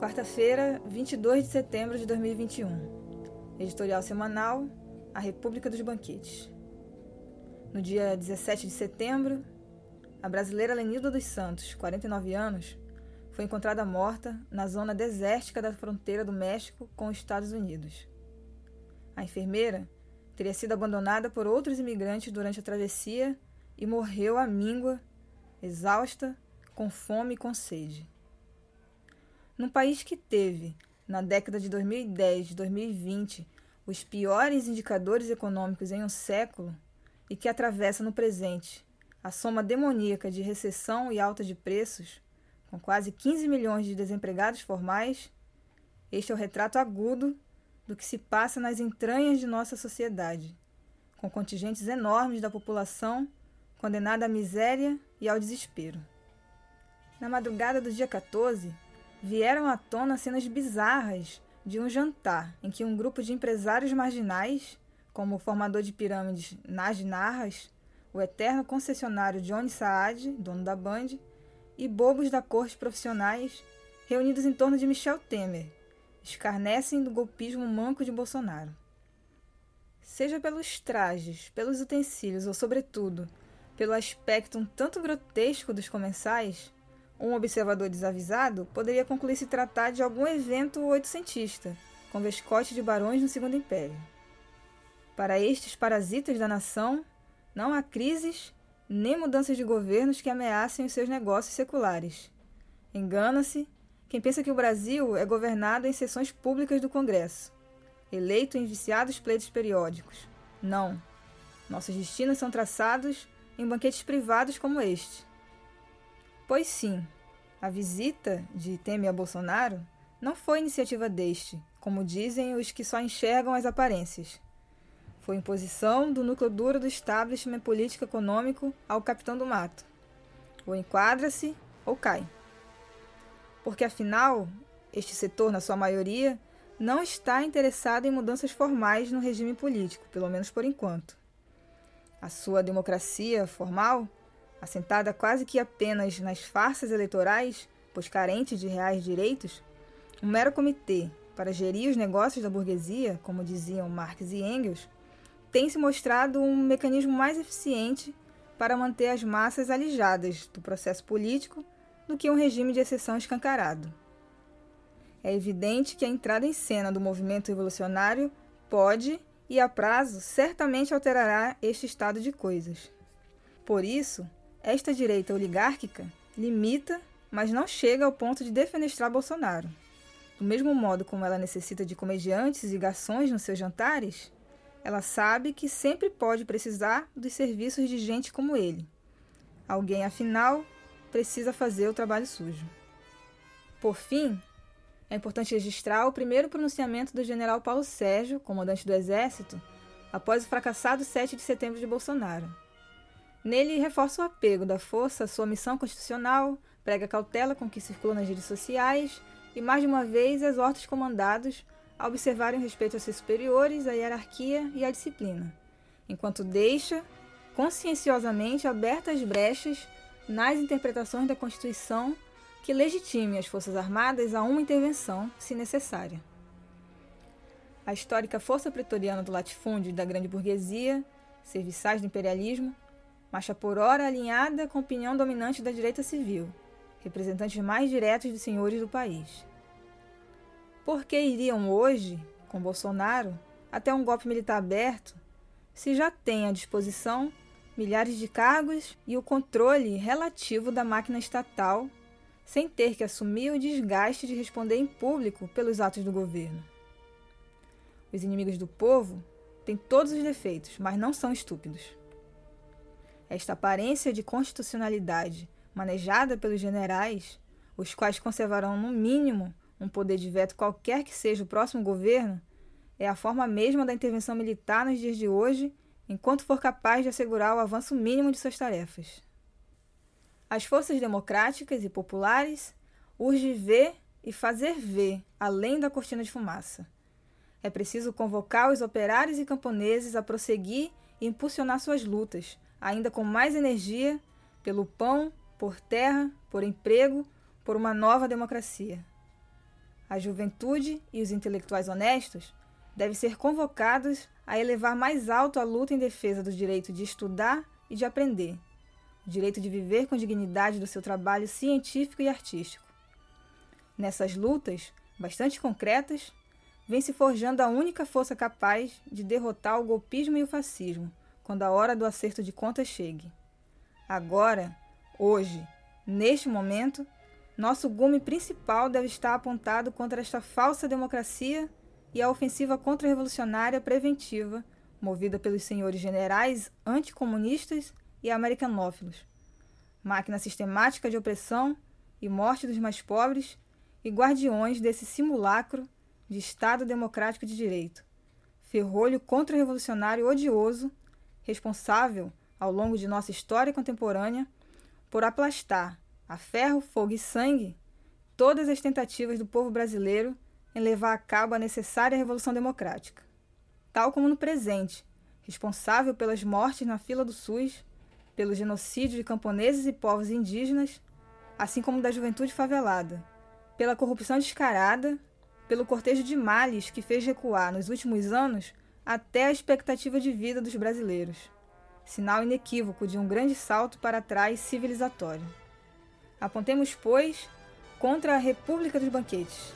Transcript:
Quarta-feira, 22 de setembro de 2021. Editorial semanal A República dos Banquetes. No dia 17 de setembro, a brasileira Lenilda dos Santos, 49 anos, foi encontrada morta na zona desértica da fronteira do México com os Estados Unidos. A enfermeira teria sido abandonada por outros imigrantes durante a travessia e morreu à míngua, exausta, com fome e com sede. Num país que teve, na década de 2010 e 2020, os piores indicadores econômicos em um século e que atravessa no presente a soma demoníaca de recessão e alta de preços, com quase 15 milhões de desempregados formais, este é o retrato agudo do que se passa nas entranhas de nossa sociedade, com contingentes enormes da população condenada à miséria e ao desespero. Na madrugada do dia 14, vieram à tona cenas bizarras de um jantar em que um grupo de empresários marginais, como o formador de pirâmides Naj Narras, o eterno concessionário Johnny Saad, dono da Band, e bobos da corte profissionais, reunidos em torno de Michel Temer, escarnecem do golpismo manco de Bolsonaro. Seja pelos trajes, pelos utensílios ou, sobretudo, pelo aspecto um tanto grotesco dos comensais, um observador desavisado poderia concluir se tratar de algum evento oitocentista, com vescote de barões no Segundo Império. Para estes parasitas da nação, não há crises nem mudanças de governos que ameacem os seus negócios seculares. Engana-se quem pensa que o Brasil é governado em sessões públicas do Congresso, eleito em viciados pleitos periódicos. Não. Nossos destinos são traçados em banquetes privados como este Pois sim, a visita de Temer a Bolsonaro não foi iniciativa deste, como dizem os que só enxergam as aparências. Foi imposição do núcleo duro do establishment político econômico ao capitão do mato. Ou enquadra-se ou cai. Porque afinal, este setor, na sua maioria, não está interessado em mudanças formais no regime político, pelo menos por enquanto. A sua democracia formal assentada quase que apenas nas farsas eleitorais, pois carente de reais direitos, um mero comitê para gerir os negócios da burguesia, como diziam Marx e Engels, tem se mostrado um mecanismo mais eficiente para manter as massas alijadas do processo político do que um regime de exceção escancarado. É evidente que a entrada em cena do movimento revolucionário pode e a prazo certamente alterará este estado de coisas. Por isso, esta direita oligárquica limita, mas não chega ao ponto de defenestrar Bolsonaro. Do mesmo modo como ela necessita de comediantes e garçons nos seus jantares, ela sabe que sempre pode precisar dos serviços de gente como ele. Alguém, afinal, precisa fazer o trabalho sujo. Por fim, é importante registrar o primeiro pronunciamento do general Paulo Sérgio, comandante do Exército, após o fracassado 7 de setembro de Bolsonaro. Nele, reforça o apego da força à sua missão constitucional, prega a cautela com que circula nas redes sociais e, mais de uma vez, exorta os comandados a observarem o respeito aos seus superiores, a hierarquia e a disciplina, enquanto deixa, conscienciosamente, abertas brechas nas interpretações da Constituição que legitime as Forças Armadas a uma intervenção, se necessária. A histórica força pretoriana do latifúndio e da grande burguesia, serviçais do imperialismo, marcha por hora alinhada com a opinião dominante da direita civil, representantes mais diretos dos senhores do país. Por que iriam hoje, com Bolsonaro, até um golpe militar aberto, se já tem à disposição milhares de cargos e o controle relativo da máquina estatal, sem ter que assumir o desgaste de responder em público pelos atos do governo? Os inimigos do povo têm todos os defeitos, mas não são estúpidos. Esta aparência de constitucionalidade manejada pelos generais, os quais conservarão no mínimo um poder de veto qualquer que seja o próximo governo, é a forma mesma da intervenção militar nos dias de hoje, enquanto for capaz de assegurar o avanço mínimo de suas tarefas. As forças democráticas e populares urge ver e fazer ver além da cortina de fumaça. É preciso convocar os operários e camponeses a prosseguir e impulsionar suas lutas, ainda com mais energia, pelo pão, por terra, por emprego, por uma nova democracia. A juventude e os intelectuais honestos devem ser convocados a elevar mais alto a luta em defesa do direito de estudar e de aprender, o direito de viver com dignidade do seu trabalho científico e artístico. Nessas lutas, bastante concretas, vem se forjando a única força capaz de derrotar o golpismo e o fascismo quando a hora do acerto de contas chegue. Agora, hoje, neste momento, nosso gume principal deve estar apontado contra esta falsa democracia e a ofensiva contra-revolucionária preventiva movida pelos senhores generais anticomunistas e americanófilos. Máquina sistemática de opressão e morte dos mais pobres e guardiões desse simulacro de Estado democrático de direito. Ferrolho contra-revolucionário odioso, responsável, ao longo de nossa história contemporânea, por aplastar a ferro, fogo e sangue todas as tentativas do povo brasileiro em levar a cabo a necessária revolução democrática. Tal como no presente, responsável pelas mortes na fila do SUS, pelo genocídio de camponeses e povos indígenas, assim como da juventude favelada, pela corrupção descarada, pelo cortejo de males que fez recuar nos últimos anos até a expectativa de vida dos brasileiros. Sinal inequívoco de um grande salto para trás civilizatório. Apontemos, pois, contra a República dos Banquetes,